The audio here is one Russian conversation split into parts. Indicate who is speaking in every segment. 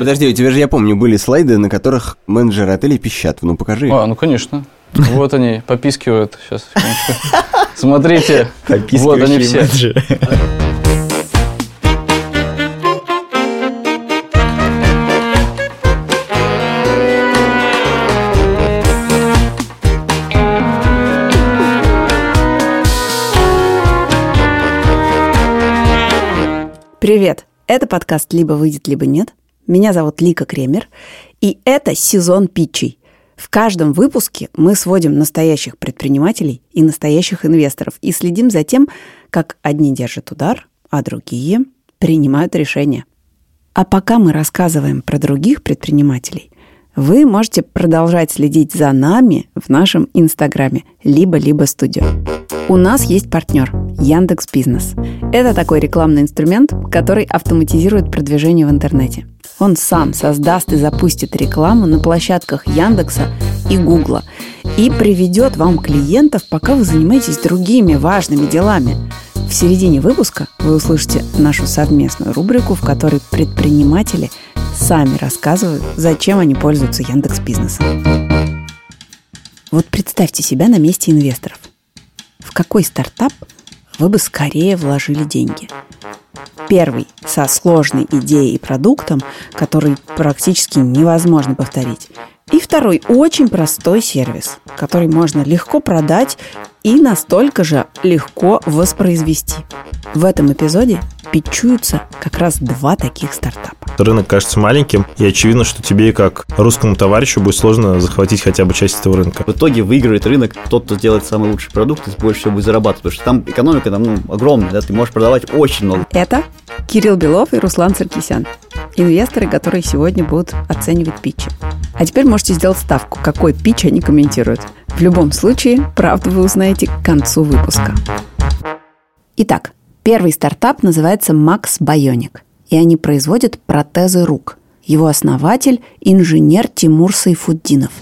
Speaker 1: Подожди, у тебя же, я помню, были слайды, на которых менеджеры отелей пищат. Ну, покажи.
Speaker 2: А, ну, конечно. Вот они, попискивают. Сейчас, Смотрите, вот они все.
Speaker 3: Привет! Это подкаст «Либо выйдет, либо нет». Меня зовут Лика Кремер, и это сезон питчей. В каждом выпуске мы сводим настоящих предпринимателей и настоящих инвесторов и следим за тем, как одни держат удар, а другие принимают решения. А пока мы рассказываем про других предпринимателей, вы можете продолжать следить за нами в нашем инстаграме либо-либо студио. У нас есть партнер Яндекс Бизнес. Это такой рекламный инструмент, который автоматизирует продвижение в интернете. Он сам создаст и запустит рекламу на площадках Яндекса и Гугла и приведет вам клиентов, пока вы занимаетесь другими важными делами. В середине выпуска вы услышите нашу совместную рубрику, в которой предприниматели сами рассказывают, зачем они пользуются Яндекс Бизнесом. Вот представьте себя на месте инвесторов. В какой стартап вы бы скорее вложили деньги? Первый со сложной идеей и продуктом, который практически невозможно повторить. И второй очень простой сервис, который можно легко продать и настолько же легко воспроизвести. В этом эпизоде питчуются как раз два таких стартапа.
Speaker 4: Рынок кажется маленьким, и очевидно, что тебе, как русскому товарищу, будет сложно захватить хотя бы часть этого рынка.
Speaker 5: В итоге выигрывает рынок тот, кто делает самый лучший продукт и больше всего будет зарабатывать, потому что там экономика там, ну, огромная, да, ты можешь продавать очень много.
Speaker 3: Это Кирилл Белов и Руслан Царкисян, инвесторы, которые сегодня будут оценивать питчи. А теперь можете сделать ставку, какой питч они комментируют. В любом случае, правду вы узнаете к концу выпуска. Итак, первый стартап называется Max Bionic, и они производят протезы рук. Его основатель – инженер Тимур Сайфуддинов.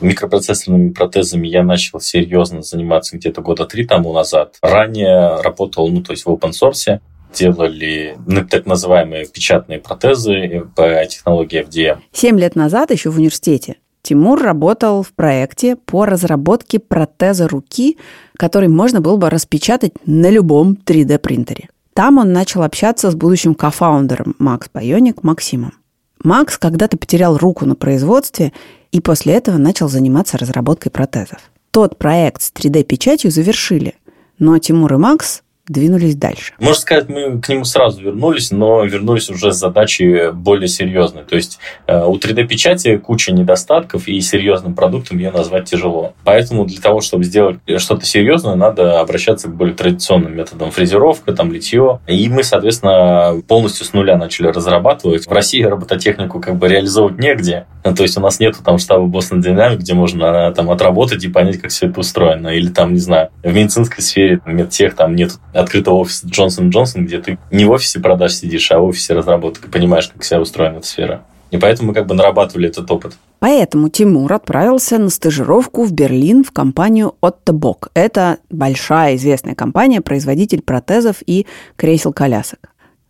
Speaker 6: Микропроцессорными протезами я начал серьезно заниматься где-то года три тому назад. Ранее работал, ну, то есть в open source, делали ну, так называемые печатные протезы по технологии FDM.
Speaker 3: Семь лет назад, еще в университете, Тимур работал в проекте по разработке протеза руки, который можно было бы распечатать на любом 3D-принтере. Там он начал общаться с будущим кофаундером Макс Байоник Максимом. Макс когда-то потерял руку на производстве и после этого начал заниматься разработкой протезов. Тот проект с 3D-печатью завершили, но Тимур и Макс двинулись дальше?
Speaker 6: Можно сказать, мы к нему сразу вернулись, но вернулись уже с задачей более серьезной. То есть э, у 3D-печати куча недостатков, и серьезным продуктом ее назвать тяжело. Поэтому для того, чтобы сделать что-то серьезное, надо обращаться к более традиционным методам фрезеровка, там, литье. И мы, соответственно, полностью с нуля начали разрабатывать. В России робототехнику как бы реализовывать негде. То есть у нас нету там штаба Boston Dynamics, где можно там отработать и понять, как все это устроено. Или там, не знаю, в медицинской сфере, медтех, там нет открытого офиса Джонсон Джонсон, где ты не в офисе продаж сидишь, а в офисе разработок и понимаешь, как вся устроена эта сфера. И поэтому мы как бы нарабатывали этот опыт.
Speaker 3: Поэтому Тимур отправился на стажировку в Берлин в компанию Otto Bock. Это большая известная компания, производитель протезов и кресел-колясок.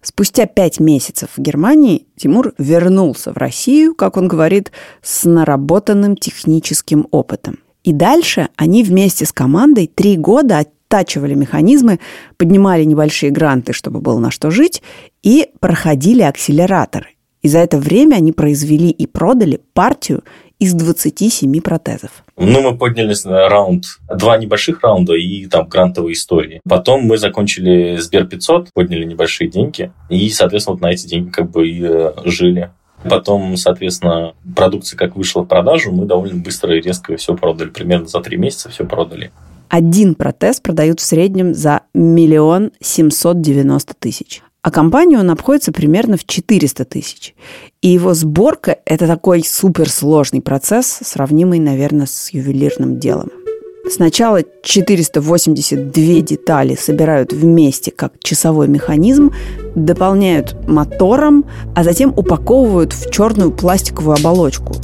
Speaker 3: Спустя пять месяцев в Германии Тимур вернулся в Россию, как он говорит, с наработанным техническим опытом. И дальше они вместе с командой три года оттачивали механизмы, поднимали небольшие гранты, чтобы было на что жить, и проходили акселераторы. И за это время они произвели и продали партию из 27 протезов.
Speaker 6: Ну, мы поднялись на раунд, два небольших раунда и там грантовые истории. Потом мы закончили Сбер 500, подняли небольшие деньги, и, соответственно, вот на эти деньги как бы и э, жили. Потом, соответственно, продукция как вышла в продажу, мы довольно быстро и резко все продали. Примерно за три месяца все продали.
Speaker 3: Один протез продают в среднем за миллион семьсот девяносто тысяч. А компанию он обходится примерно в 400 тысяч. И его сборка – это такой суперсложный процесс, сравнимый, наверное, с ювелирным делом. Сначала 482 детали собирают вместе как часовой механизм, дополняют мотором, а затем упаковывают в черную пластиковую оболочку.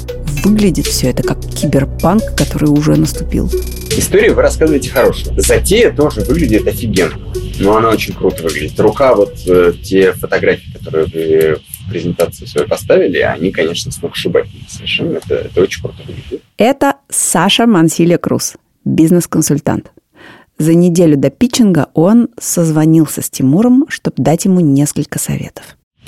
Speaker 3: Выглядит все это как киберпанк, который уже наступил.
Speaker 7: Историю вы рассказываете хорошую. Затея тоже выглядит офигенно. Но она очень круто выглядит. Рука, вот э, те фотографии, которые вы презентацию свою поставили, они, конечно, сногсшибательные совершенно. Это, это очень круто выглядит.
Speaker 3: Это Саша Мансилия Круз, бизнес-консультант. За неделю до питчинга он созвонился с Тимуром, чтобы дать ему несколько советов.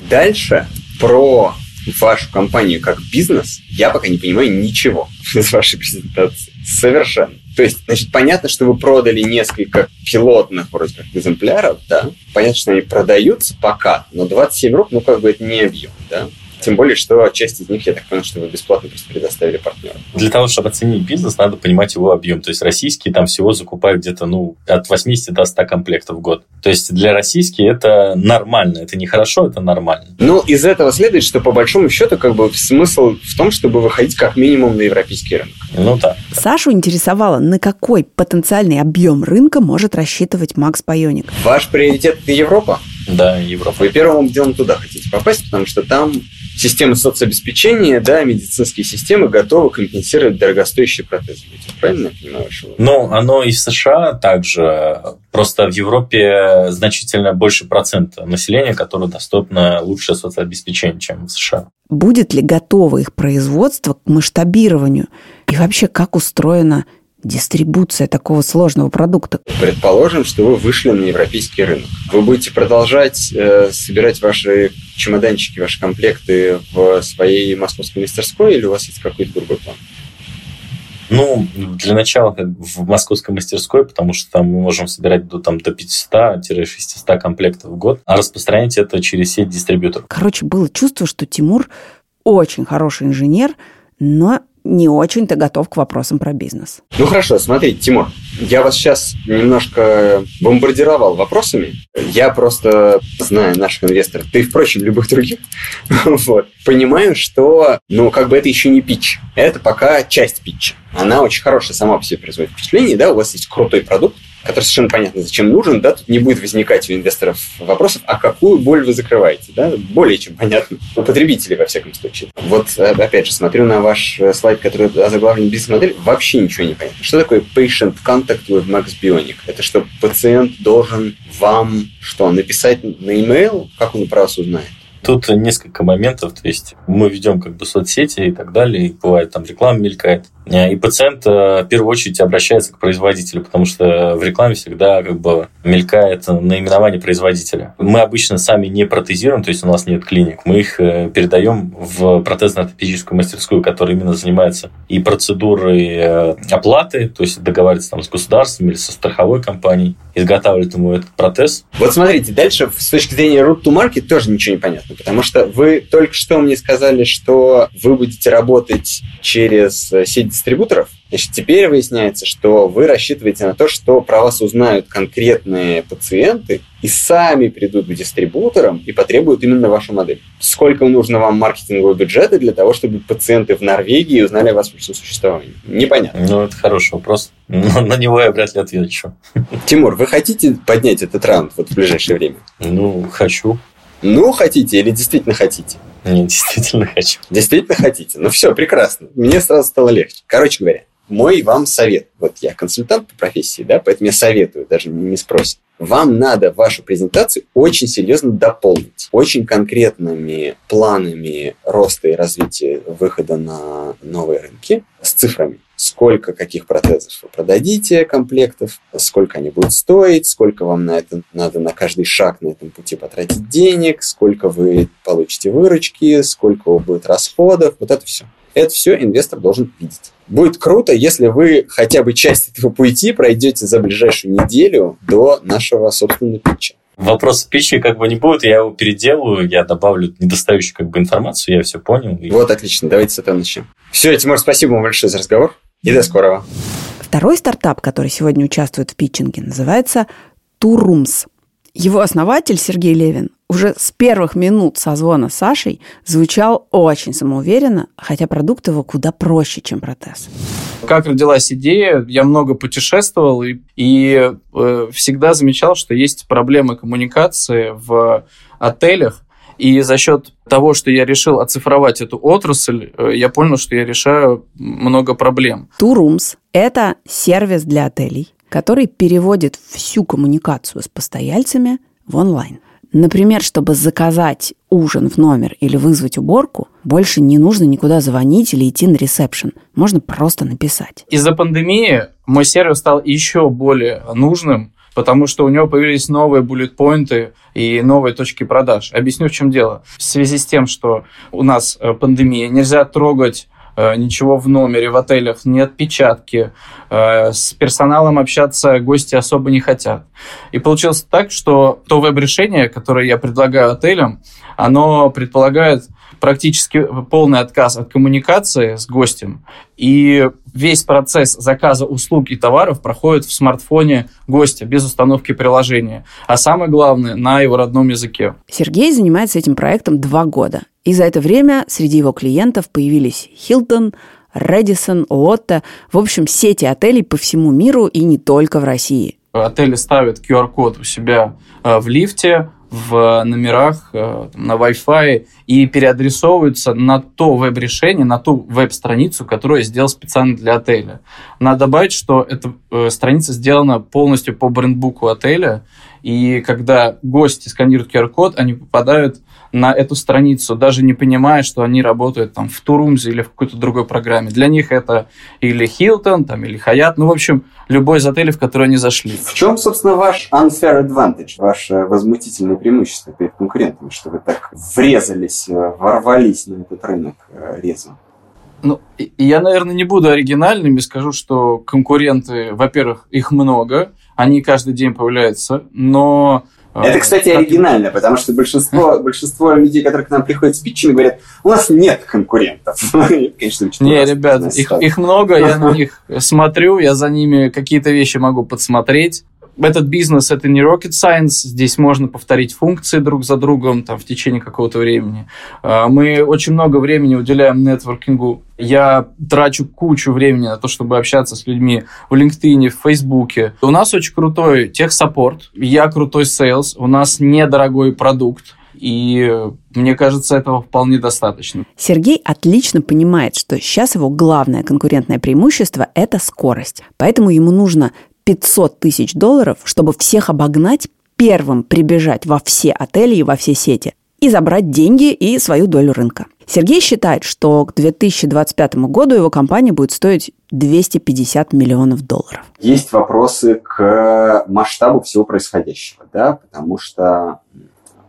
Speaker 7: Дальше про вашу компанию как бизнес я пока не понимаю ничего из вашей презентации. Совершенно. То есть, значит, понятно, что вы продали несколько пилотных вроде как экземпляров, да. Понятно, что они продаются пока, но 27 рук, ну, как бы это не объем, да. Тем более, что часть из них, я так понял, что вы бесплатно просто предоставили партнерам.
Speaker 6: Для того, чтобы оценить бизнес, надо понимать его объем. То есть российские там всего закупают где-то ну, от 80 до 100 комплектов в год. То есть для российских это нормально. Это не хорошо, это нормально.
Speaker 7: Ну, из этого следует, что по большому счету как бы смысл в том, чтобы выходить как минимум на европейский рынок.
Speaker 6: Ну да.
Speaker 3: Сашу интересовало, на какой потенциальный объем рынка может рассчитывать Макс Пайоник.
Speaker 7: Ваш приоритет – это Европа?
Speaker 6: Да, Европа.
Speaker 7: Вы первым делом туда хотите попасть, потому что там системы соцобеспечения, да, медицинские системы готовы компенсировать дорогостоящие протезы. Ведь правильно я понимаю? Что...
Speaker 6: Ну, оно и в США также. Просто в Европе значительно больше процента населения, которое доступно лучшее соцобеспечение, чем в США.
Speaker 3: Будет ли готово их производство к масштабированию? И вообще, как устроена дистрибуция такого сложного продукта?
Speaker 7: Предположим, что вы вышли на европейский рынок. Вы будете продолжать э, собирать ваши чемоданчики, ваши комплекты в своей московской мастерской или у вас есть какой-то другой план?
Speaker 6: Ну, для начала в московской мастерской, потому что там мы можем собирать до, там, до 500-600 комплектов в год, а распространять это через сеть дистрибьюторов.
Speaker 3: Короче, было чувство, что Тимур очень хороший инженер, но не очень-то готов к вопросам про бизнес.
Speaker 7: Ну хорошо, смотрите, Тимур, я вас сейчас немножко бомбардировал вопросами. Я просто знаю наших инвесторов, ты, впрочем, любых других, вот, понимаю, что, ну, как бы это еще не питч. Это пока часть питча. Она очень хорошая сама по себе производит впечатление, да, у вас есть крутой продукт, который совершенно понятно, зачем нужен, да, тут не будет возникать у инвесторов вопросов, а какую боль вы закрываете, да, более чем понятно. У потребителей, во всяком случае. Вот, э, опять же, смотрю на ваш э, слайд, который озаглавлен бизнес-модель, вообще ничего не понятно. Что такое patient contact with Max Bionic? Это что, пациент должен вам что, написать на e-mail, как он про вас узнает?
Speaker 6: Тут несколько моментов, то есть мы ведем как бы соцсети и так далее, и бывает там реклама мелькает. И пациент э, в первую очередь обращается к производителю, потому что в рекламе всегда как бы мелькает наименование производителя. Мы обычно сами не протезируем, то есть у нас нет клиник. Мы их э, передаем в протезно-ортопедическую мастерскую, которая именно занимается и процедурой э, оплаты, то есть договаривается там с государством или со страховой компанией, изготавливает ему этот протез.
Speaker 7: Вот смотрите, дальше с точки зрения root to market тоже ничего не понятно, потому что вы только что мне сказали, что вы будете работать через сеть дистрибуторов. Значит, теперь выясняется, что вы рассчитываете на то, что про вас узнают конкретные пациенты и сами придут к дистрибуторам и потребуют именно вашу модель. Сколько нужно вам маркетингового бюджета для того, чтобы пациенты в Норвегии узнали о вашем существовании? Непонятно.
Speaker 6: Ну, это хороший вопрос. Но на него я вряд ли отвечу.
Speaker 7: Тимур, вы хотите поднять этот раунд вот в ближайшее время?
Speaker 6: Ну, хочу.
Speaker 7: Ну, хотите или действительно хотите?
Speaker 6: Не, действительно хочу.
Speaker 7: Действительно хотите? Ну все, прекрасно. Мне сразу стало легче. Короче говоря, мой вам совет. Вот я консультант по профессии, да, поэтому я советую, даже не спросят. Вам надо вашу презентацию очень серьезно дополнить. Очень конкретными планами роста и развития выхода на новые рынки с цифрами сколько каких протезов вы продадите комплектов, сколько они будут стоить, сколько вам на это надо на каждый шаг на этом пути потратить денег, сколько вы получите выручки, сколько будет расходов, вот это все. Это все инвестор должен видеть. Будет круто, если вы хотя бы часть этого пути пройдете за ближайшую неделю до нашего собственного питча.
Speaker 6: Вопрос пищи как бы не будет, я его переделаю, я добавлю недостающую как бы информацию, я все понял.
Speaker 7: Вот, отлично, давайте с этого начнем. Все, Тимур, спасибо вам большое за разговор. И до скорого.
Speaker 3: Второй стартап, который сегодня участвует в питчинге, называется Турумс. Его основатель Сергей Левин уже с первых минут созвона с Сашей звучал очень самоуверенно, хотя продукт его куда проще, чем протез.
Speaker 2: Как родилась идея, я много путешествовал и, и э, всегда замечал, что есть проблемы коммуникации в отелях, и за счет того, что я решил оцифровать эту отрасль, э, я понял, что я решаю много проблем.
Speaker 3: Турумс – это сервис для отелей, который переводит всю коммуникацию с постояльцами в онлайн. Например, чтобы заказать ужин в номер или вызвать уборку, больше не нужно никуда звонить или идти на ресепшн. Можно просто написать.
Speaker 2: Из-за пандемии мой сервис стал еще более нужным, потому что у него появились новые буллет-поинты и новые точки продаж. Объясню, в чем дело. В связи с тем, что у нас э, пандемия, нельзя трогать э, ничего в номере, в отелях, нет печатки, э, с персоналом общаться гости особо не хотят. И получилось так, что то веб-решение, которое я предлагаю отелям, оно предполагает практически полный отказ от коммуникации с гостем, и весь процесс заказа услуг и товаров проходит в смартфоне гостя без установки приложения, а самое главное, на его родном языке.
Speaker 3: Сергей занимается этим проектом два года, и за это время среди его клиентов появились Hilton, Редисон, Лотто, в общем, сети отелей по всему миру и не только в России.
Speaker 2: Отели ставят QR-код у себя э, в лифте, в номерах, э, на Wi-Fi и переадресовываются на то веб-решение, на ту веб-страницу, которую я сделал специально для отеля. Надо добавить, что эта э, страница сделана полностью по брендбуку отеля, и когда гости сканируют QR-код, они попадают на эту страницу, даже не понимая, что они работают там в Турумзе или в какой-то другой программе. Для них это или Хилтон, там, или Хаят, ну, в общем, любой из отелей, в который они зашли.
Speaker 7: В чем, собственно, ваш unfair advantage, ваше возмутительное преимущество перед конкурентами, что вы так врезались, э, ворвались на этот рынок э, резво?
Speaker 2: Ну, я, наверное, не буду оригинальным и скажу, что конкуренты, во-первых, их много, они каждый день появляются, но
Speaker 7: это, кстати, оригинально, потому что большинство, большинство людей, которые к нам приходят с питчами, говорят, у нас нет конкурентов.
Speaker 2: Конечно, Не, ребят, их, их много, я на них смотрю, я за ними какие-то вещи могу подсмотреть этот бизнес это не rocket science, здесь можно повторить функции друг за другом там, в течение какого-то времени. А, мы очень много времени уделяем нетворкингу. Я трачу кучу времени на то, чтобы общаться с людьми в LinkedIn, в Facebook. У нас очень крутой tech support, я крутой sales, у нас недорогой продукт. И мне кажется, этого вполне достаточно.
Speaker 3: Сергей отлично понимает, что сейчас его главное конкурентное преимущество – это скорость. Поэтому ему нужно 500 тысяч долларов, чтобы всех обогнать, первым прибежать во все отели и во все сети и забрать деньги и свою долю рынка. Сергей считает, что к 2025 году его компания будет стоить 250 миллионов долларов.
Speaker 7: Есть вопросы к масштабу всего происходящего, да, потому что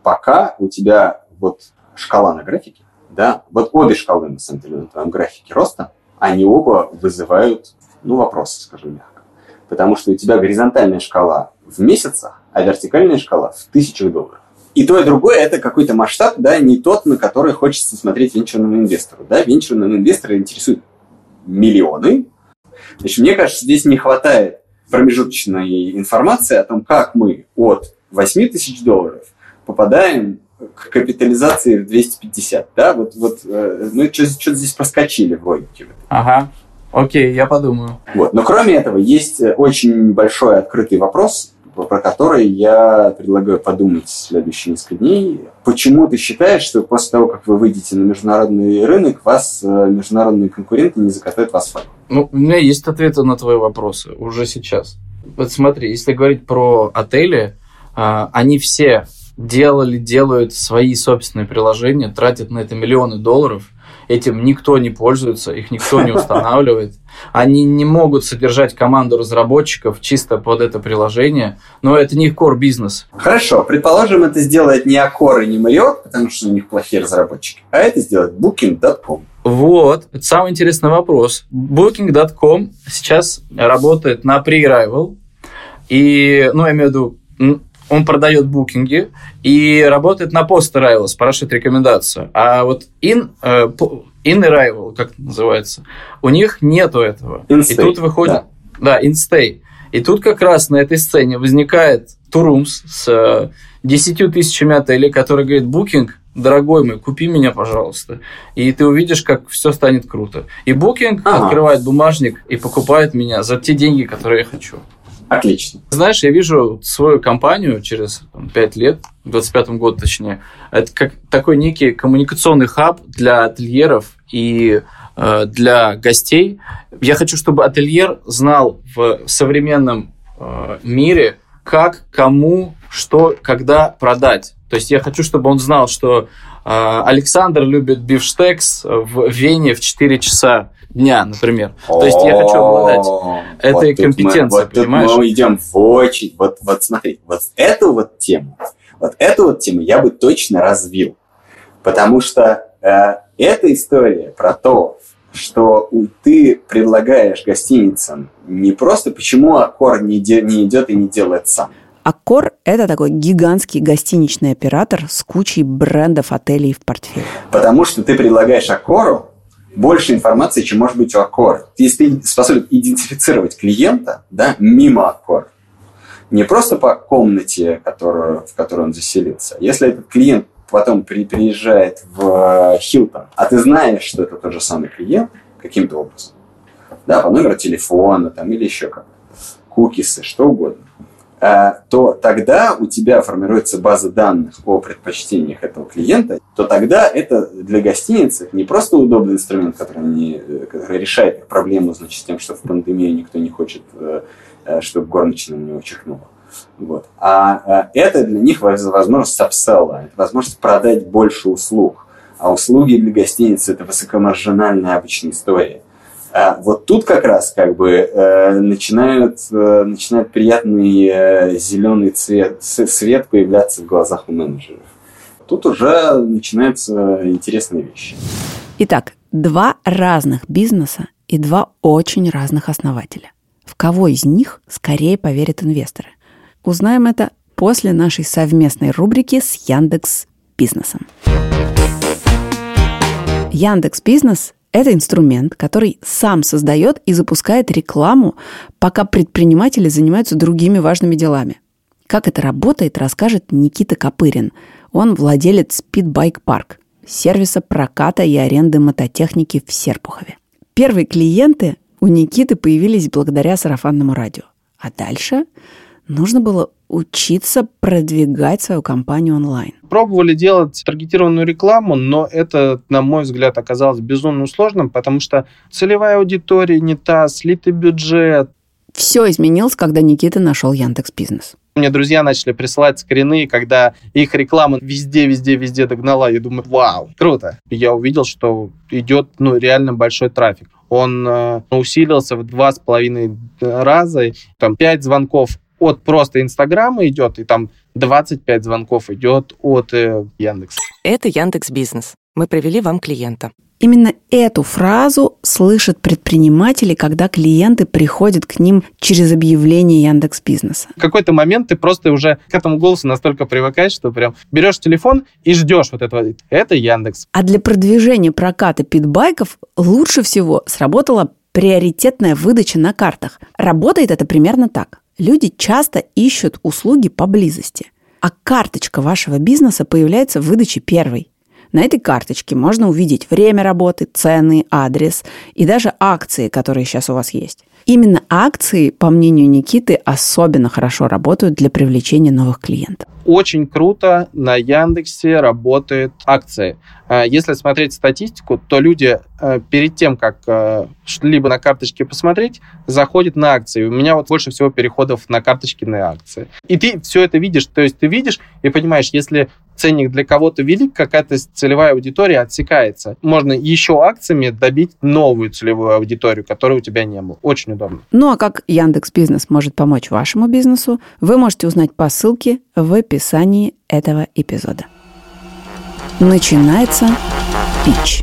Speaker 7: пока у тебя вот шкала на графике, да, вот обе шкалы, на самом деле, на твоем графике роста, они оба вызывают, ну, вопросы, скажем мягко потому что у тебя горизонтальная шкала в месяцах, а вертикальная шкала в тысячах долларов. И то, и другое – это какой-то масштаб, да, не тот, на который хочется смотреть венчурному инвестору. Да? Венчурного инвестора интересуют миллионы. Значит, мне кажется, здесь не хватает промежуточной информации о том, как мы от 8 тысяч долларов попадаем к капитализации в 250. Да? Вот, вот э, мы что-то здесь проскочили в логике.
Speaker 2: Ага. Окей, я подумаю.
Speaker 7: Вот. Но кроме этого, есть э, очень большой открытый вопрос, про который я предлагаю подумать в следующие несколько дней. Почему ты считаешь, что после того, как вы выйдете на международный рынок, вас э, международные конкуренты не закатают в асфальт?
Speaker 2: Ну, у меня есть ответы на твои вопросы уже сейчас. Вот смотри, если говорить про отели, а, они все делали, делают свои собственные приложения, тратят на это миллионы долларов – этим никто не пользуется, их никто не устанавливает. Они не могут содержать команду разработчиков чисто под это приложение, но это не их core бизнес.
Speaker 7: Хорошо, предположим, это сделает не Accor и не Marriott, потому что у них плохие разработчики, а это сделает Booking.com.
Speaker 2: Вот, это самый интересный вопрос. Booking.com сейчас работает на pre-arrival, и, ну, я имею в виду, он продает букинги и работает на пост arrival, спрашивает рекомендацию. А вот in, э, in arrival, как это называется, у них нету этого.
Speaker 7: In-stay,
Speaker 2: и тут выходит... Да, да in-stay. И тут как раз на этой сцене возникает Турумс с э, 10 тысячами отелей, который говорит, букинг, дорогой мой, купи меня, пожалуйста. И ты увидишь, как все станет круто. И букинг ага. открывает бумажник и покупает меня за те деньги, которые я хочу.
Speaker 7: Отлично.
Speaker 2: Знаешь, я вижу свою компанию через там, 5 лет, в 25 году точнее, это как такой некий коммуникационный хаб для ательеров и э, для гостей. Я хочу, чтобы ательер знал в современном э, мире, как, кому, что, когда продать. То есть я хочу, чтобы он знал, что э, Александр любит бифштекс в Вене в 4 часа дня, например. То есть я хочу обладать этой компетенцией, понимаешь?
Speaker 7: мы идем в очень... Вот, вот смотри, вот эту вот тему, вот эту вот тему я бы точно развил. Потому что э, эта история про то, что ты предлагаешь гостиницам не просто почему Аккор не, де- не идет и не делает сам.
Speaker 3: Аккор – это такой гигантский гостиничный оператор с кучей брендов отелей в портфеле.
Speaker 7: Потому что ты предлагаешь Аккору больше информации, чем может быть у Аккора. Если ты способен идентифицировать клиента да, мимо Аккора, не просто по комнате, которую, в которой он заселился. Если этот клиент потом при- приезжает в Хилтон, а ты знаешь, что это тот же самый клиент каким-то образом, да, по номеру телефона там, или еще как кукисы, что угодно, то тогда у тебя формируется база данных о предпочтениях этого клиента, то тогда это для гостиницы не просто удобный инструмент, который, не, э, который решает проблему значит, тем, что в пандемию никто не хочет, э, э, чтобы горничная на него чихнула. Вот. А э, это для них воз- возможность апселла, это возможность продать больше услуг. А услуги для гостиницы – это высокомаржинальная обычная история. А вот тут как раз как бы э, начинают, э, начинает приятный э, зеленый цвет, свет появляться в глазах у менеджеров. Тут уже начинаются интересные вещи.
Speaker 3: Итак, два разных бизнеса и два очень разных основателя. В кого из них скорее поверят инвесторы? Узнаем это после нашей совместной рубрики с Яндекс Бизнесом. Яндекс Бизнес – это инструмент, который сам создает и запускает рекламу, пока предприниматели занимаются другими важными делами. Как это работает, расскажет Никита Копырин. Он владелец Speedbike Park, сервиса проката и аренды мототехники в Серпухове. Первые клиенты у Никиты появились благодаря сарафанному радио. А дальше нужно было учиться продвигать свою компанию онлайн.
Speaker 8: Пробовали делать таргетированную рекламу, но это, на мой взгляд, оказалось безумно сложным, потому что целевая аудитория не та, слитый бюджет.
Speaker 3: Все изменилось, когда Никита нашел Яндекс Бизнес.
Speaker 8: Мне друзья начали присылать скрины, когда их реклама везде, везде, везде догнала. Я думаю, вау, круто. Я увидел, что идет ну, реально большой трафик. Он э, усилился в два с половиной раза. Там 5 звонков от просто Инстаграма идет, и там 25 звонков идет от э, Яндекса.
Speaker 9: Это Яндекс Бизнес. Мы привели вам клиента.
Speaker 3: Именно эту фразу слышат предприниматели, когда клиенты приходят к ним через объявление Яндекс Бизнеса.
Speaker 8: В какой-то момент ты просто уже к этому голосу настолько привыкаешь, что прям берешь телефон и ждешь вот этого. Это Яндекс.
Speaker 3: А для продвижения проката питбайков лучше всего сработала приоритетная выдача на картах. Работает это примерно так. Люди часто ищут услуги поблизости, а карточка вашего бизнеса появляется в выдаче первой. На этой карточке можно увидеть время работы, цены, адрес и даже акции, которые сейчас у вас есть. Именно акции, по мнению Никиты, особенно хорошо работают для привлечения новых клиентов.
Speaker 8: Очень круто на Яндексе работают акции. А, Если смотреть статистику, то люди э, перед тем, как э, что-либо на карточке посмотреть, заходят на акции. У меня вот больше всего переходов на карточки на акции. И ты все это видишь. То есть ты видишь и понимаешь, если ценник для кого-то велик, какая-то целевая аудитория отсекается. Можно еще акциями добить новую целевую аудиторию, которой у тебя не было. Очень удобно.
Speaker 3: Ну а как Яндекс Бизнес может помочь вашему бизнесу, вы можете узнать по ссылке в описании этого эпизода. Начинается пич.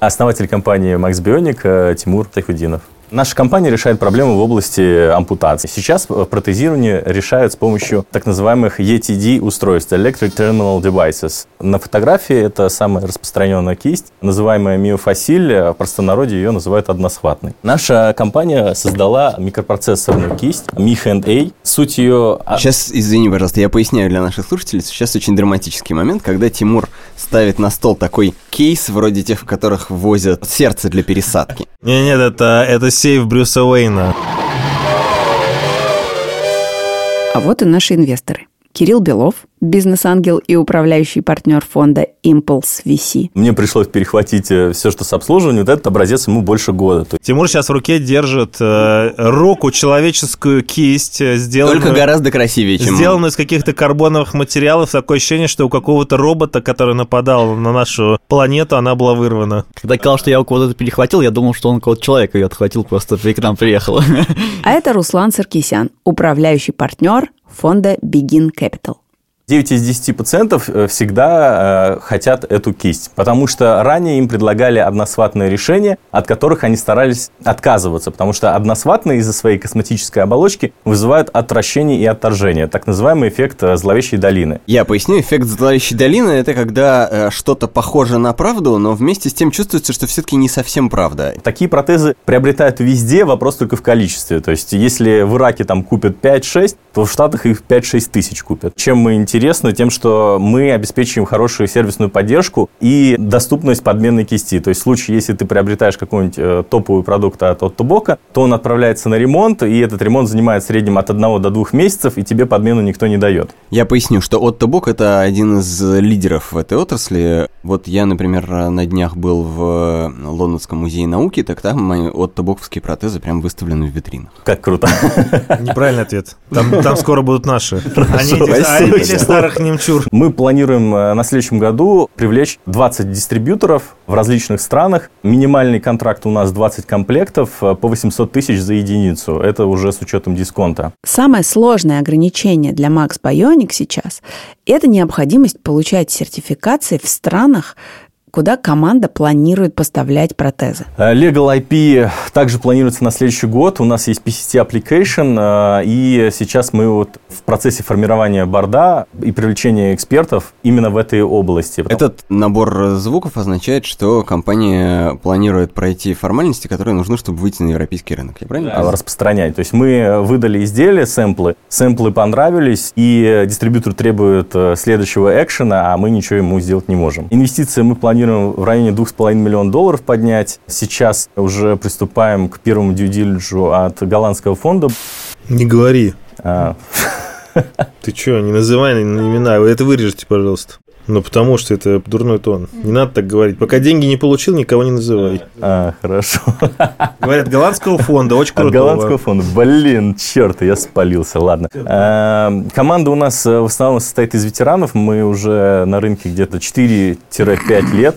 Speaker 10: Основатель компании Max Bionic э, Тимур Тайхудинов. Наша компания решает проблемы в области ампутации. Сейчас э, протезирование решают с помощью так называемых ETD устройств, Electric Terminal Devices. На фотографии это самая распространенная кисть, называемая миофасиль, в простонародье ее называют односхватной. Наша компания создала микропроцессорную кисть Mi Hand A. Суть ее...
Speaker 1: Сейчас, извини, пожалуйста, я поясняю для наших слушателей. Сейчас очень драматический момент, когда Тимур ставит на стол такой кейс, вроде тех, в которых возят сердце для пересадки.
Speaker 4: Не, нет, это, это сейф Брюса Уэйна.
Speaker 3: А вот и наши инвесторы. Кирилл Белов, бизнес-ангел и управляющий партнер фонда Impulse VC.
Speaker 10: Мне пришлось перехватить все, что с обслуживанием. Вот этот образец ему больше года.
Speaker 4: Тимур сейчас в руке держит э, руку, человеческую кисть, э, сделанную...
Speaker 1: Только гораздо красивее, чем...
Speaker 4: Сделанную из каких-то карбоновых материалов. Такое ощущение, что у какого-то робота, который нападал на нашу планету, она была вырвана.
Speaker 5: Когда сказал, что я у кого-то перехватил, я думал, что он кого-то человека ее отхватил, просто к нам приехал.
Speaker 3: А это Руслан Саркисян, управляющий партнер фонда Begin Capital.
Speaker 10: 9 из 10 пациентов э, всегда э, хотят эту кисть, потому что ранее им предлагали односватные решения, от которых они старались отказываться, потому что односватные из-за своей косметической оболочки вызывают отвращение и отторжение, так называемый эффект э, зловещей долины.
Speaker 1: Я поясню, эффект зловещей долины – это когда э, что-то похоже на правду, но вместе с тем чувствуется, что все-таки не совсем правда.
Speaker 10: Такие протезы приобретают везде, вопрос только в количестве. То есть, если в Ираке там купят 5-6, то в Штатах их 5-6 тысяч купят. Чем мы интересны интересно тем, что мы обеспечиваем хорошую сервисную поддержку и доступность подменной кисти. То есть в случае, если ты приобретаешь какой-нибудь э, топовый продукт от Оттобока, то он отправляется на ремонт, и этот ремонт занимает в среднем от 1 до 2 месяцев, и тебе подмену никто не дает.
Speaker 1: Я поясню, что Оттобок это один из лидеров в этой отрасли. Вот я, например, на днях был в Лондонском музее науки, так там мои оттобоковские протезы прям выставлены в витринах.
Speaker 10: Как круто.
Speaker 4: Неправильный ответ. Там, там скоро будут наши. Они, они старых немчур.
Speaker 10: Мы планируем э, на следующем году привлечь 20 дистрибьюторов в различных странах. Минимальный контракт у нас 20 комплектов э, по 800 тысяч за единицу. Это уже с учетом дисконта.
Speaker 3: Самое сложное ограничение для Max Bionic сейчас – это необходимость получать сертификации в странах, куда команда планирует поставлять протезы?
Speaker 10: Э, Legal IP также планируется на следующий год. У нас есть PCT Application, э, и сейчас мы вот в процессе формирования борда и привлечения экспертов именно в этой области.
Speaker 1: Этот набор звуков означает, что компания планирует пройти формальности, которые нужны, чтобы выйти на европейский рынок. Я правильно
Speaker 10: понимаю? Распространять. То есть мы выдали изделия, сэмплы, сэмплы понравились, и дистрибьютор требует э, следующего экшена, а мы ничего ему сделать не можем. Инвестиции мы планируем планируем в районе 2,5 миллиона долларов поднять. Сейчас уже приступаем к первому дьюдилиджу от голландского фонда.
Speaker 4: Не говори. А. Ты что, не называй имена, это вырежьте, пожалуйста. Ну, потому что это дурной тон. Не надо так говорить. Пока деньги не получил, никого не называй.
Speaker 10: А, хорошо.
Speaker 4: Говорят, голландского фонда, очень круто.
Speaker 10: голландского фонда. Блин, черт, я спалился, ладно. А, команда у нас э, в основном состоит из ветеранов. Мы уже на рынке где-то 4-5 лет,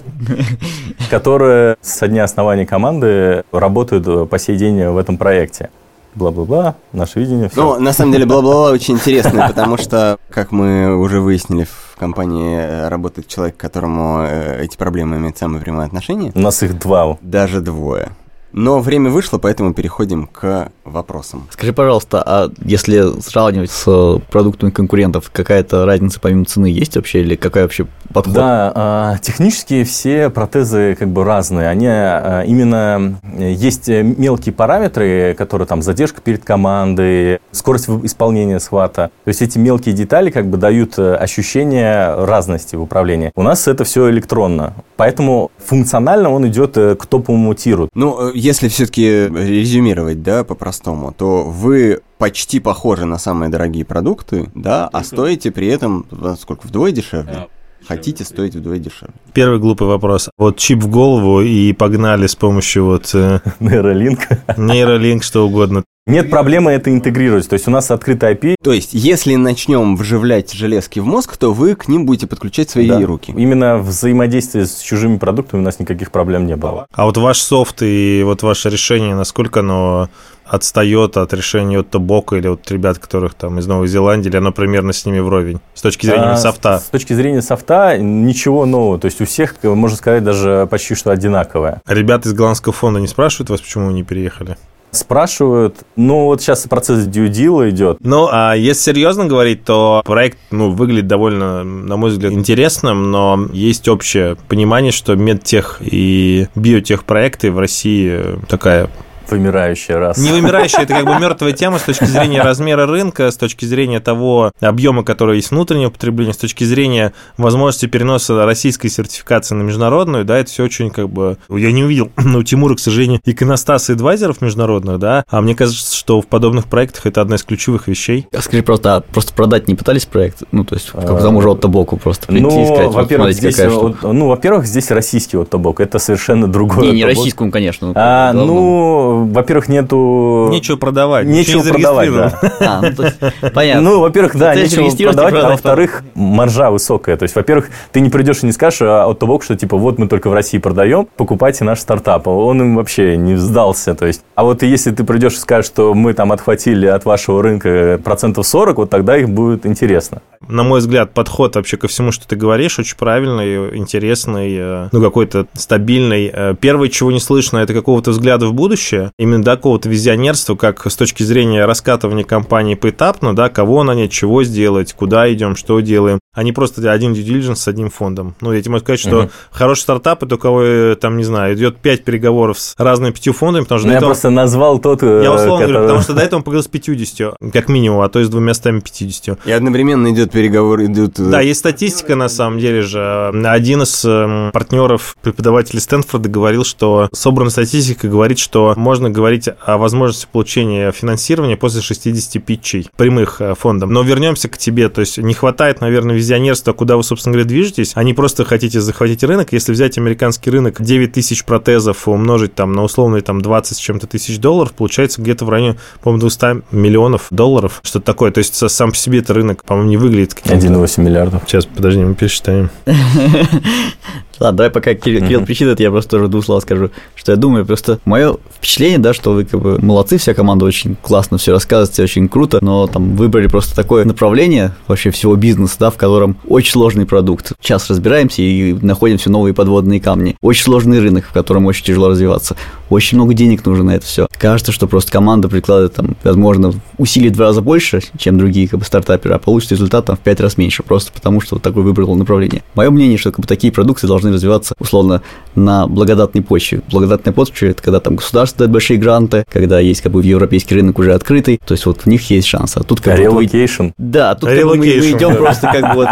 Speaker 10: которые со дня основания команды работают э, по сей день в этом проекте бла-бла-бла, наше видение.
Speaker 1: Все. Ну, на самом деле, бла-бла-бла очень интересно, потому что, как мы уже выяснили в компании э, работает человек, к которому э, эти проблемы имеют самое прямое отношение.
Speaker 10: У нас их два.
Speaker 1: Даже двое. Но время вышло, поэтому переходим к вопросам.
Speaker 5: Скажи, пожалуйста, а если сравнивать с продуктами конкурентов, какая-то разница помимо цены есть вообще или какая вообще подход?
Speaker 10: Да, а, технически все протезы как бы разные. Они а, именно есть мелкие параметры, которые там задержка перед командой, скорость исполнения схвата. То есть эти мелкие детали как бы дают э, ощущение разности в управлении. У нас это все электронно, поэтому функционально он идет э, к топовому тиру.
Speaker 1: Ну, э, если все-таки резюмировать, да, по-простому, то вы почти похожи на самые дорогие продукты, да, а стоите при этом, сколько, вдвое дешевле? Хотите стоить вдвое дешевле.
Speaker 4: Первый глупый вопрос. Вот чип в голову и погнали с помощью вот... Э,
Speaker 10: нейролинк.
Speaker 4: Нейролинк, что угодно.
Speaker 10: Нет проблемы это интегрировать. То есть у нас открытый API.
Speaker 1: То есть, если начнем вживлять железки в мозг, то вы к ним будете подключать свои да. руки.
Speaker 10: Именно взаимодействие с чужими продуктами у нас никаких проблем не было.
Speaker 4: А вот ваш софт и вот ваше решение, насколько оно отстает от решения от Тобока или от ребят, которых там из Новой Зеландии, или оно примерно с ними вровень? С точки зрения а, софта.
Speaker 10: С, с точки зрения софта ничего нового. То есть у всех, можно сказать, даже почти что одинаковое.
Speaker 4: А ребята из голландского фонда не спрашивают вас, почему вы не переехали?
Speaker 10: спрашивают. Ну, вот сейчас процесс deal идет.
Speaker 4: Ну, а если серьезно говорить, то проект, ну, выглядит довольно, на мой взгляд, интересным, но есть общее понимание, что медтех и биотех проекты в России такая
Speaker 10: Вымирающая раса.
Speaker 4: Не вымирающая, это как бы мертвая тема с точки зрения размера рынка, с точки зрения того объема, который есть внутреннее потребление, с точки зрения возможности переноса российской сертификации на международную, да, это все очень как бы... Я не увидел ну, у Тимура, к сожалению, иконостас и адвайзеров международных, да, а мне кажется, что в подобных проектах это одна из ключевых вещей.
Speaker 5: А скажи просто, а просто продать не пытались проект? Ну, то есть, как тому же от боку просто прийти
Speaker 10: ну,
Speaker 5: и сказать, вот,
Speaker 10: во-первых,
Speaker 5: смотрите,
Speaker 10: здесь,
Speaker 5: какая
Speaker 10: вот, ну, во-первых, здесь российский отобок, это совершенно другой
Speaker 5: Не, не российскому, конечно.
Speaker 10: А, ну, во-первых, нету...
Speaker 4: Нечего продавать.
Speaker 10: Нечего продавать,
Speaker 4: зарегистрировано.
Speaker 10: да.
Speaker 5: А, ну, то есть, понятно.
Speaker 10: Ну, во-первых, да, нечего продавать, а
Speaker 5: продать.
Speaker 10: во-вторых, маржа высокая. То есть, во-первых, ты не придешь и не скажешь а, от того, что типа вот мы только в России продаем, покупайте наш стартап. Он им вообще не сдался. То есть, а вот если ты придешь и скажешь, что мы там отхватили от вашего рынка процентов 40, вот тогда их будет интересно.
Speaker 4: на мой взгляд, подход вообще ко всему, что ты говоришь, очень правильный, интересный, э, ну, какой-то стабильный. Э, Первое, чего не слышно, это какого-то взгляда в будущее, именно да, какого-то визионерства, как с точки зрения раскатывания компании поэтапно, да, кого нанять, чего сделать, куда идем, что делаем, а не просто один due diligence с одним фондом. Ну, я тебе могу сказать, что
Speaker 10: Мгм.
Speaker 4: хороший стартап, это у кого, э, там, не знаю, идет 5 переговоров с разными пятью фондами, потому что
Speaker 10: Ну,
Speaker 4: до
Speaker 10: я
Speaker 4: этого-
Speaker 10: просто назвал тот, э,
Speaker 4: я условно говорю,
Speaker 10: который-
Speaker 4: потому что до этого он поговорил с 50, как минимум, а то и с двумя стами 50.
Speaker 1: И одновременно идет переговор, идут... э,
Speaker 4: Да, есть статистика, на самом деле же. Один из эм, партнеров преподавателей Стэнфорда говорил, что собранная статистика говорит, что можно говорить о возможности получения финансирования после 60 питчей прямых э, фондом. Но вернемся к тебе, то есть не хватает, наверное, визионерства, куда вы, собственно говоря, движетесь, а не просто хотите захватить рынок. Если взять американский рынок, 9 тысяч протезов умножить там на условные там 20 с чем-то тысяч долларов, получается где-то в районе, по-моему, 200 миллионов долларов, что-то такое. То есть сам по себе это рынок, по-моему, не выглядит каким-то
Speaker 10: 1,8 миллиардов.
Speaker 4: Сейчас, подожди, мы пересчитаем.
Speaker 5: Ладно, давай пока Кирилл, Кирилл причитает, я просто тоже двух слов скажу, что я думаю, просто мое впечатление, да, что вы как бы молодцы, вся команда очень классно все рассказываете, очень круто, но там выбрали просто такое направление вообще всего бизнеса, да, в котором очень сложный продукт. Сейчас разбираемся и находим все новые подводные камни. Очень сложный рынок, в котором очень тяжело развиваться. Очень много денег нужно на это все. Кажется, что просто команда прикладывает там, возможно, усилий в два раза больше, чем другие как бы стартаперы, а получит результат там в пять раз меньше, просто потому что вот такое выбрало направление. Мое мнение, что как бы, такие продукты должны развиваться условно на благодатной почве. Благодатная почва это когда там государство дает большие гранты, когда есть как бы европейский рынок уже открытый, то есть вот в них есть шанс. А тут как бы
Speaker 10: Relocation.
Speaker 5: да, тут как бы мы, мы
Speaker 4: Relocation,
Speaker 5: идем
Speaker 4: да.
Speaker 5: просто как бы вот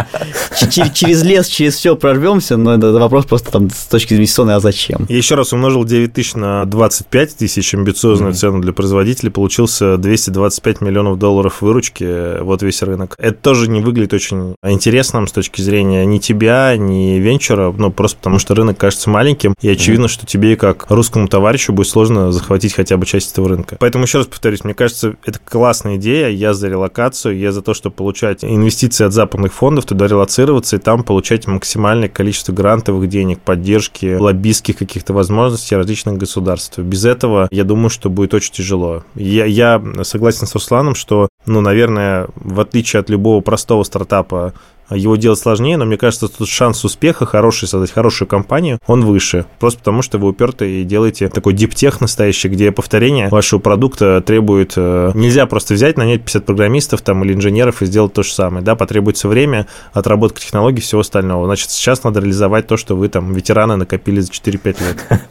Speaker 5: через лес, через все прорвемся, но это вопрос просто там с точки зрения инвестиционной, а зачем?
Speaker 4: Я еще раз умножил 9 тысяч на 25 тысяч, амбициозную
Speaker 10: Мгм.
Speaker 4: цену для производителей, получился 225 миллионов долларов выручки, э, вот весь рынок. Это тоже не выглядит очень интересным с точки зрения ни тебя, ни венчура, ну, просто потому что рынок кажется маленьким, и очевидно, что тебе, как русскому товарищу, будет сложно захватить хотя бы часть этого рынка. Поэтому еще раз повторюсь, мне кажется, это классная идея, я за релокацию, я за то, чтобы получать инвестиции от западных фондов, туда релацироваться и там получать максимальное количество грантовых денег, поддержки, лоббистских каких-то возможностей различных государств. Без этого, я думаю, что будет очень тяжело. Я, я согласен с Русланом, что, ну, наверное, в отличие от любого простого стартапа, его делать сложнее, но мне кажется, тут шанс успеха, хороший создать хорошую компанию, он выше. Просто потому, что вы уперты и делаете такой диптех настоящий, где повторение вашего продукта требует... э, Нельзя просто взять, нанять 50 программистов там или инженеров и сделать то же самое. Да, потребуется время, отработка технологий, всего остального. Значит, сейчас надо реализовать то, что вы там, ветераны, накопили за 4-5 лет.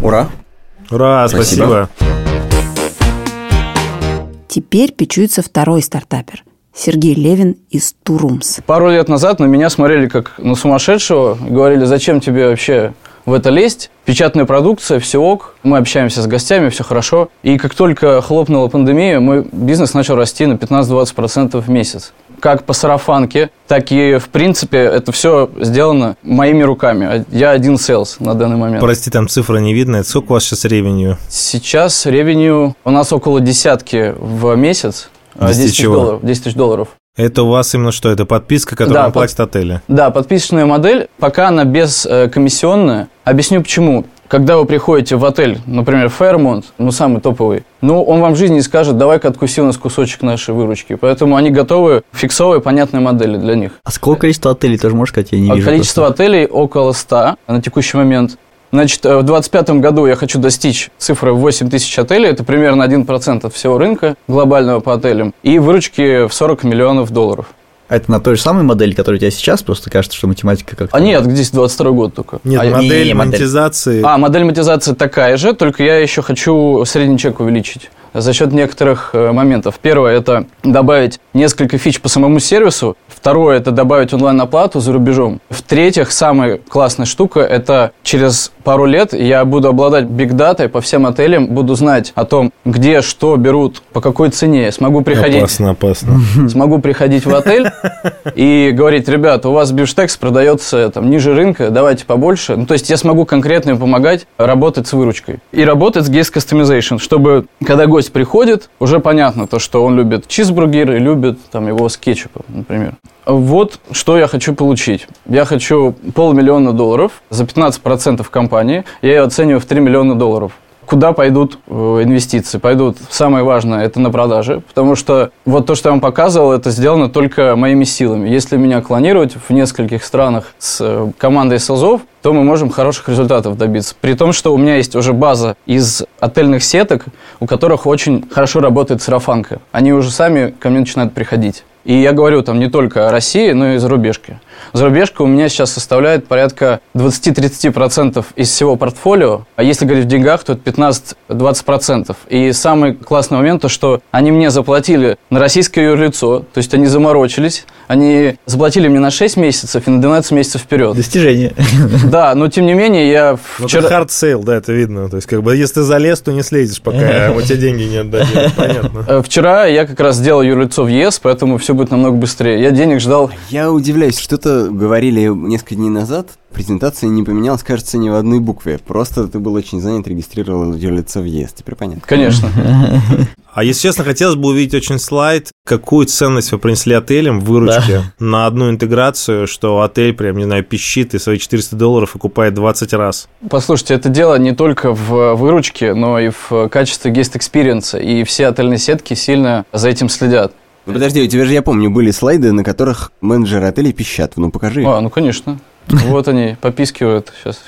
Speaker 1: Ура!
Speaker 4: Ура, спасибо.
Speaker 3: Теперь печуется второй стартапер – Сергей Левин из Турумс.
Speaker 2: Пару лет назад на меня смотрели как на сумасшедшего говорили, зачем тебе вообще в это лезть? Печатная продукция, все ок, мы общаемся с гостями, все хорошо. И как только хлопнула пандемия, мой бизнес начал расти на 15-20% в месяц. Как по сарафанке, так и, в принципе, это все сделано моими руками. Я один селс на данный момент.
Speaker 4: Прости, там цифра не видно. Сколько у вас сейчас ревенью?
Speaker 2: Сейчас ревеню у нас около десятки в месяц. А,
Speaker 4: 10
Speaker 2: тысяч
Speaker 4: чего?
Speaker 2: долларов. 10 тысяч долларов.
Speaker 4: Это у вас именно что? Это подписка, которую
Speaker 2: Да,
Speaker 4: вам
Speaker 2: под-
Speaker 4: платят отели?
Speaker 2: Да, подписочная модель, пока она без э, комиссионная. Объясню почему. Когда вы приходите в отель, например, Fairmont, ну, самый топовый, ну, он вам в жизни не скажет, давай-ка откуси у нас кусочек нашей выручки. Поэтому они готовы фиксовые, понятные модели для них.
Speaker 5: А сколько количество отелей, тоже можешь сказать, я не
Speaker 2: А
Speaker 5: вижу.
Speaker 2: количество отелей около 100 на текущий момент. Значит, э, в 2025 году я хочу достичь цифры в 8 тысяч отелей. Это примерно 1% от всего рынка глобального по отелям. И выручки в 40 миллионов долларов.
Speaker 5: Это на той же самой модели, которая у тебя сейчас, просто кажется, что математика как-то...
Speaker 2: А нет, здесь 22 год только.
Speaker 4: Нет,
Speaker 2: А-
Speaker 4: модель
Speaker 5: не,
Speaker 4: монетизации.
Speaker 2: А, модель монетизации такая же, только я еще хочу средний чек увеличить за счет некоторых э, моментов. Первое – это добавить несколько фич по самому сервису. Второе – это добавить онлайн-оплату за рубежом. В-третьих, самая классная штука – это через пару лет я буду обладать биг-датой по всем отелям, буду знать о том, где что берут, по какой цене. Смогу приходить
Speaker 4: Опасно, опасно.
Speaker 2: смогу приходить в отель и говорить, ребята, у вас бифштекс продается там ниже рынка, давайте побольше. Ну, то есть я смогу конкретно им помогать работать с выручкой. И работать с guest customization, чтобы, когда гость приходит, уже понятно то, что он любит чизбургер и любит там его с кетчупом, например. Вот что я хочу получить. Я хочу полмиллиона долларов за 15% компании. Я ее оцениваю в 3 миллиона долларов. Куда пойдут э, инвестиции? Пойдут, самое важное, это на продажи, потому что вот то, что я вам показывал, это сделано только моими силами. Если меня клонировать в нескольких странах с э, командой СЛЗов, то мы можем хороших результатов добиться. При том, что у меня есть уже база из отельных сеток, у которых очень хорошо работает сарафанка. Они уже сами ко мне начинают приходить. И я говорю там не только о России, но и зарубежке. Зарубежка у меня сейчас составляет порядка 20-30% из всего портфолио. А если говорить в деньгах, то это 15-20%. И самый классный момент, то что они мне заплатили на российское юрлицо, то есть они заморочились, они заплатили мне на 6 месяцев и на 12 месяцев вперед.
Speaker 5: Достижение.
Speaker 2: Да, но тем не менее я
Speaker 4: Ну,
Speaker 2: вчера...
Speaker 4: это hard sale, да, это видно. То есть, как бы, если ты залез, то не слезешь, пока у тебя деньги не отдадут. Понятно.
Speaker 2: Э, Вчера я как раз сделал юрлицо в ЕС, поэтому все будет намного быстрее. Я денег ждал
Speaker 1: Я удивляюсь, что-то говорили несколько дней назад, презентация не поменялась, кажется, ни в одной букве. Просто ты был очень занят, регистрировал лицо в ЕС, теперь понятно.
Speaker 2: Конечно.
Speaker 4: А если честно, хотелось бы увидеть очень слайд, какую ценность вы принесли отелям в выручке на одну интеграцию, что отель прям, не знаю, пищит и свои 400 долларов окупает 20 раз.
Speaker 2: Послушайте, это дело не только в выручке, но и в качестве guest experience а. И все отельные сетки сильно за этим следят.
Speaker 1: Ну подожди, у тебя же, я помню, были слайды, на которых менеджеры отелей пищат. Ну покажи.
Speaker 2: А, ну конечно. Вот они, попискивают. Сейчас.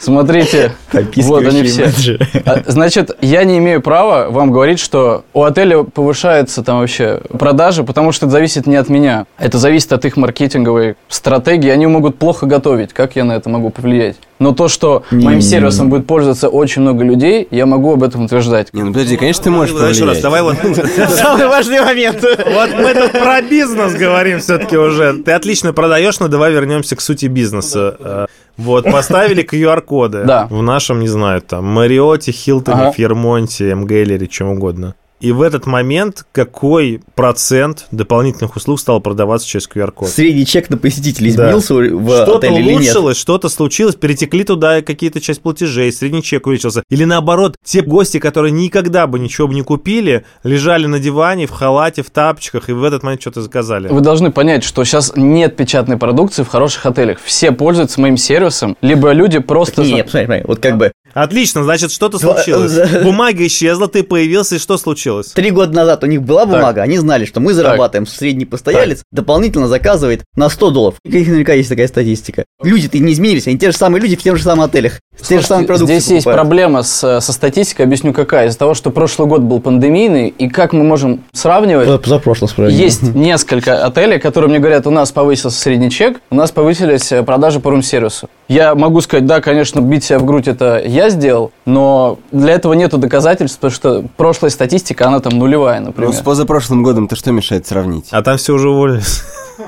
Speaker 2: Смотрите, вот они все. А, Значит, я не имею права вам говорить, что у отеля повышается там вообще продажи, потому что это зависит не от меня. Это зависит от их маркетинговой стратегии. Они могут плохо готовить. Как я на это могу повлиять? Но то, что моим сервисом будет пользоваться очень много людей, я могу об этом утверждать.
Speaker 1: Не, ну подожди, конечно, ты можешь
Speaker 4: Давай еще раз,
Speaker 1: повлиять.
Speaker 4: давай вот...
Speaker 5: Самый важный момент.
Speaker 4: Вот мы тут про бизнес говорим все-таки уже. Ты отлично продаешь, но давай вернемся к сути бизнеса. Э, Вот, поставили QR-коды
Speaker 2: Да.
Speaker 4: в нашем, не знаю, там, Мариоте, Хилтоне,
Speaker 2: Ага.
Speaker 4: Фермонте, МГЛере, чем угодно. И в этот момент какой процент дополнительных услуг стал продаваться через QR-код?
Speaker 5: Средний чек на посетителя
Speaker 4: Да.
Speaker 5: изменился в
Speaker 4: Что-то
Speaker 5: отеле или нет?
Speaker 4: улучшилось, что-то случилось, перетекли туда какие-то часть платежей, средний чек увеличился. Или наоборот, те гости, которые никогда бы ничего бы не купили, лежали на диване, в халате, в тапочках, и в этот момент что-то заказали.
Speaker 2: Вы должны понять, что сейчас нет печатной продукции в хороших отелях. Все пользуются моим сервисом, либо люди просто...
Speaker 5: Не, не, посмотри, смотри, вот как бы
Speaker 4: Отлично, значит, что-то случилось. Бумага исчезла, ты появился, и что случилось?
Speaker 5: Три года назад у них была бумага, они знали, что мы зарабатываем, средний постоялец дополнительно заказывает на 100 долларов. Них наверняка есть такая статистика. Люди-то не изменились, они те же самые люди в тех же самых отелях. Те же самые продукты
Speaker 2: Здесь есть
Speaker 5: покупают.
Speaker 2: проблема с, со статистикой, объясню какая. Из-за того, что прошлый год был пандемийный, и как мы можем сравнивать,
Speaker 5: За прошлое справедливо.
Speaker 2: есть несколько отелей, которые мне говорят, у нас повысился средний чек, у нас повысились э, продажи по рум-сервису. Я могу сказать, да, конечно, бить себя в грудь это я сделал, но для этого нету доказательств, потому что прошлая статистика, она там нулевая,
Speaker 1: Ну,
Speaker 2: например.
Speaker 1: с позапрошлым годом-то что мешает сравнить?
Speaker 4: А там все уже уволились.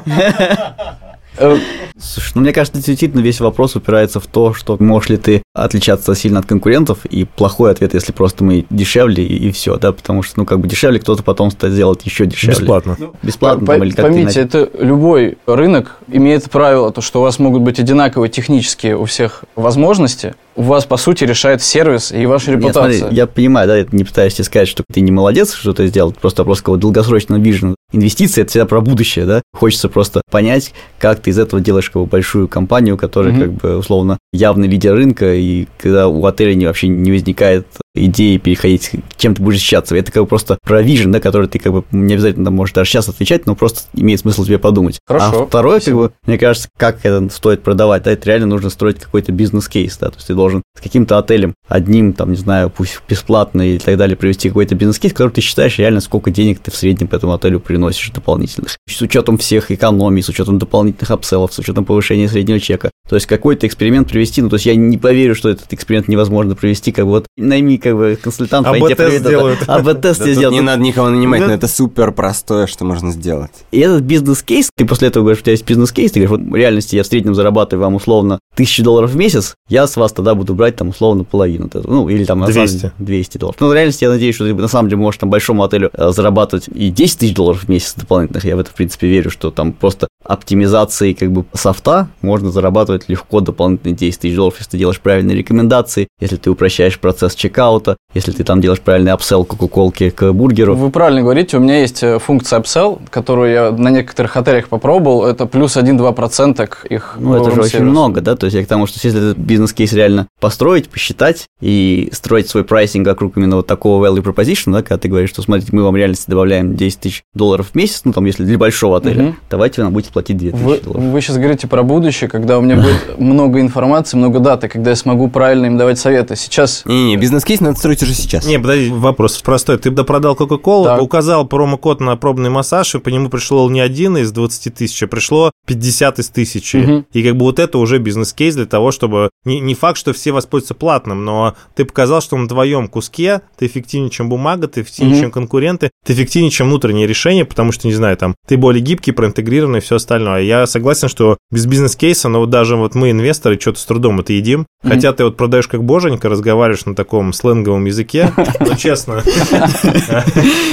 Speaker 2: Э,
Speaker 5: Слушай, ну мне кажется, действительно весь вопрос упирается в то, что можешь ли ты отличаться сильно от конкурентов, и плохой ответ, если просто мы дешевле, и, все, да, потому что, ну, как бы дешевле кто-то потом сделать еще дешевле.
Speaker 4: Бесплатно.
Speaker 5: Бесплатно
Speaker 2: По-
Speaker 5: там, или как
Speaker 2: Поймите, это любой рынок имеет правило, то, что у вас могут быть одинаковые технические у всех возможности, у вас, по сути, решает сервис и ваша
Speaker 5: Нет,
Speaker 2: репутация.
Speaker 5: смотри, я понимаю, да, это не пытаюсь тебе сказать, что ты не молодец, что ты сделал, просто вопрос какого долгосрочного vision а. Инвестиции – это всегда про будущее, да? Хочется просто понять, как ты из этого делаешь как бы, большую компанию, которая,
Speaker 2: Мгм.
Speaker 5: как бы, условно, явный лидер рынка, и когда у отеля не, вообще не возникает идеи переходить, чем ты будешь защищаться. Это как бы просто про vision, да, который ты как бы не обязательно там, можешь даже сейчас отвечать, но просто имеет смысл тебе подумать.
Speaker 2: Хорошо.
Speaker 5: А второе, как бы, мне кажется, как это стоит продавать, да, это реально нужно строить какой-то бизнес-кейс, да, то есть ты должен с каким-то отелем, одним, там, не знаю, пусть бесплатно и так далее, привести какой-то бизнес-кейс, который ты считаешь реально, сколько денег ты в среднем по этому отелю приносишь дополнительных. С учетом всех экономий, с учетом дополнительных upsell ов, с учетом повышения среднего чека. То есть какой-то эксперимент провести, ну, то есть я не поверю, что этот эксперимент невозможно провести, как бы вот найми как бы консультанта, тебе проведут,
Speaker 4: сделают.
Speaker 5: а АБ-тест
Speaker 1: Да
Speaker 5: сделают.
Speaker 1: не надо никого нанимать, но это супер простое, что можно сделать.
Speaker 5: И этот бизнес-кейс, ты после этого говоришь, у тебя есть бизнес-кейс, ты говоришь, вот в реальности я в среднем зарабатываю вам условно тысячу долларов в месяц, я с вас тогда буду брать там условно половину ну или там на самом
Speaker 4: 200.
Speaker 5: деле 200 долларов. Ну в реальности я надеюсь, что ты на самом деле можешь там большому отелю э, зарабатывать и 10 тысяч долларов в месяц дополнительных, я в это в принципе верю, что там просто оптимизацией как бы софта можно зарабатывать легко дополнительные 10 тысяч долларов, если ты делаешь правильные рекомендации, если ты упрощаешь процесс чекаута, если ты там делаешь правильный апсел кока-колки к бургеру.
Speaker 2: Вы правильно говорите, у меня есть э, функция Upsell, которую я на некоторых отелях попробовал, это плюс 1-2% к их
Speaker 5: Ну, это же очень много, да, то есть я к тому, что если этот бизнес-кейс реально построить, посчитать и строить свой прайсинг вокруг именно вот такого value proposition, да, когда ты говоришь, что смотрите, мы вам в реальности добавляем 10 тысяч долларов в месяц, ну, там, если для большого отеля,
Speaker 2: Мгм.
Speaker 5: давайте вы нам будете платить 2 тысячи
Speaker 2: Вы,
Speaker 5: долларов.
Speaker 2: вы сейчас говорите про будущее, когда у меня будет много информации, много даты, когда я смогу правильно им давать советы. Сейчас
Speaker 1: Не-не, бизнес-кейс надо строить уже сейчас.
Speaker 4: Не, подожди, вопрос простой. Ты допродал Кока-Колу,
Speaker 2: Так.
Speaker 4: указал промокод на пробный массаж, и по нему пришло не один из 20 тысяч, а пришло 50 из тысячи.
Speaker 2: Мгм.
Speaker 4: И как бы вот это уже бизнес-кейс для того, чтобы... Не, не факт, что все воспользуются платным, но ты показал, что на твоем куске ты эффективнее, чем бумага, ты эффективнее,
Speaker 2: Мгм.
Speaker 4: чем конкуренты, ты эффективнее, чем внутреннее решение, потому что, не знаю, там, ты более гибкий, проинтегрированный все остальное. Я согласен, что без бизнес-кейса, но вот даже вот мы, инвесторы, что-то с трудом это едим.
Speaker 2: Мгм.
Speaker 4: Хотя ты вот продаешь как боженька, разговариваешь на таком сленговом языке, ну, честно,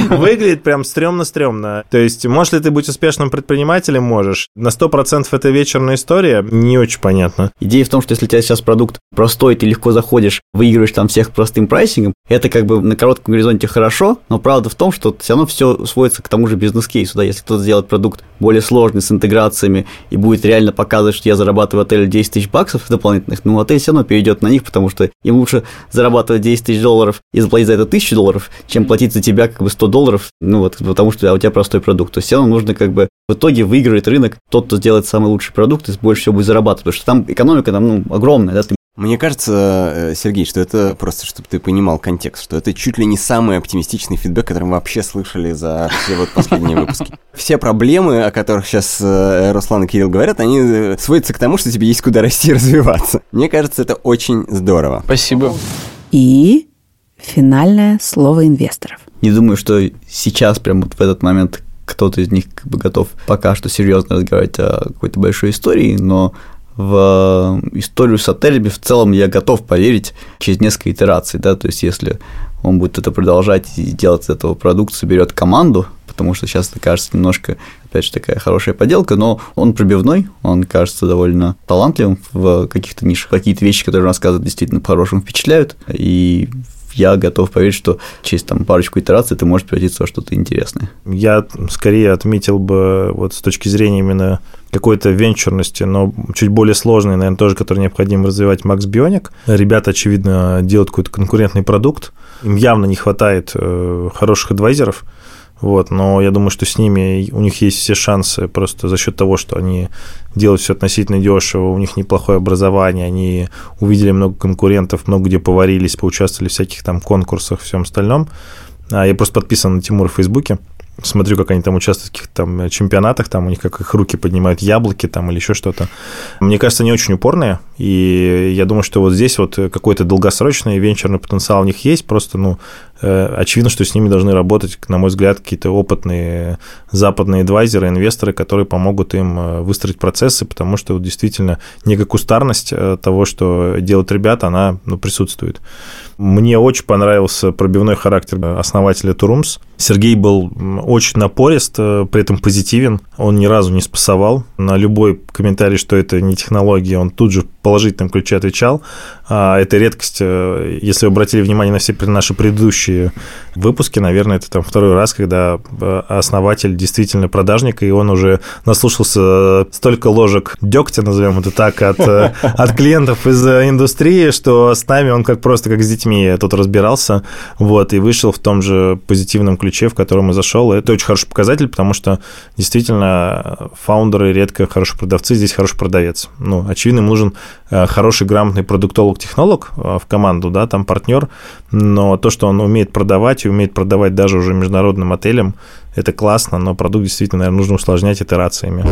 Speaker 4: выглядит прям стрёмно-стрёмно. То есть, можешь ли ты быть успешным предпринимателем? Можешь. На 100% это вечерная история? Не очень понятно.
Speaker 5: Идея в том, что если у тебя сейчас продукт простой, ты легко заходишь, выигрываешь там всех простым прайсингом, это как бы на коротком горизонте хорошо, но правда в том, что все равно все сводится к тому же бизнес-кейсу. Да? Если кто-то сделает продукт более сложный, с интеграциями, и будет реально показывать, что я зарабатываю в отеле 10 тысяч баксов дополнительных, ну, отель все равно перейдет на них, потому что им лучше зарабатывать 10 тысяч долларов и заплатить за это 1000 долларов, чем платить за тебя как бы 100 долларов, ну, вот, потому что у тебя простой продукт. То есть все равно нужно как бы в итоге выигрывает рынок тот, кто сделает самый лучший продукт и больше всего будет зарабатывать, потому что там экономика там, ну, огромная, да, ты
Speaker 1: Мне кажется, э, Сергей, что это просто, чтобы ты понимал контекст, что это чуть ли не самый оптимистичный фидбэк, который мы вообще слышали за все вот последние выпуски. Все проблемы, о которых сейчас Руслан и Кирилл говорят, они э, сводятся к тому, что тебе есть куда расти и развиваться. Мне кажется, это очень здорово.
Speaker 2: спасибо.
Speaker 3: И финальное слово инвесторов.
Speaker 5: не думаю, что сейчас, прям вот в этот момент, кто-то из них как бы готов пока что серьезно разговаривать о какой-то большой истории, но в историю с отелями. В целом я готов поверить через несколько итераций, да, то есть если он будет это продолжать и делать из этого продукт, соберет команду, потому что сейчас это кажется немножко, опять же, такая хорошая поделка, но он пробивной, он кажется довольно талантливым в каких-то нишах, какие-то вещи, которые он рассказывает, действительно по-хорошему впечатляют, и я готов поверить, что через там парочку итераций это может превратиться во что-то интересное.
Speaker 4: Я скорее отметил бы вот с точки зрения именно какой-то венчурности, но чуть более сложной, наверное, тоже, который необходимо развивать Max Bionic. Ребята, очевидно, делают какой-то конкурентный продукт. Им явно не хватает э, хороших адвайзеров. Вот, но я думаю, что с ними у них есть все шансы просто за счет того, что они делают все относительно дешево, у них неплохое образование, они увидели много конкурентов, много где поварились, поучаствовали в всяких там конкурсах, всем остальном. А я просто подписан на Тимура в Фейсбуке, смотрю, как они там участвуют в каких-то там чемпионатах, там у них как их руки поднимают яблоки там или еще что-то. Мне кажется, они очень упорные, и я думаю, что вот здесь вот какой-то долгосрочный венчурный потенциал у них есть, просто, ну, очевидно, что с ними должны работать, на мой взгляд, какие-то опытные западные адвайзеры, инвесторы, которые помогут им выстроить процессы, потому что вот действительно некая кустарность того, что делают ребята, она ну, присутствует. Мне очень понравился пробивной характер основателя Турумс. Сергей был очень напорист, при этом позитивен. Он ни разу не спасовал. На любой комментарий, что это не технология, он тут же в положительном ключе отвечал. Это редкость. Если вы обратили внимание на все наши предыдущие предыдущие выпуски, наверное, это там второй раз, когда э, основатель действительно продажник, и он уже наслушался столько ложек дегтя, назовем это так, от, э, от клиентов из индустрии, что с нами он как просто как с детьми тут разбирался, вот, и вышел в том же позитивном ключе, в котором и зашел. Это очень хороший показатель, потому что действительно фаундеры редко хорошие продавцы, здесь хороший продавец. Ну, очевидно, им нужен э, хороший, грамотный продуктолог-технолог в команду, да, там партнер, но то, что он умеет продавать, и умеет продавать даже уже международным отелям, это классно, но продукт действительно, наверное, нужно усложнять итерациями.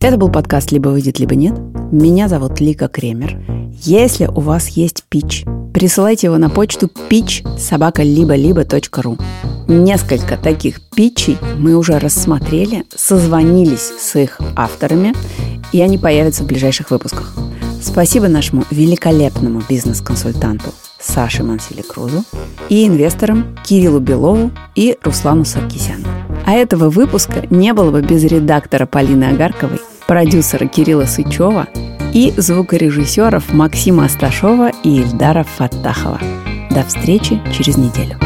Speaker 3: Это был подкаст «Либо выйдет, либо нет». Меня зовут Лика Кремер. Если у вас есть пич, присылайте его на почту pitch собака либо либо ру. Несколько таких питчей мы уже рассмотрели, созвонились с их авторами, и они появятся в ближайших выпусках. Спасибо нашему великолепному бизнес-консультанту Саше Мансили Крузу и инвесторам Кириллу Белову и Руслану Саркисяну. А этого выпуска не было бы без редактора Полины Агарковой, продюсера Кирилла Сычева и звукорежиссеров Максима Асташова и Ильдара Фаттахова. До встречи через неделю.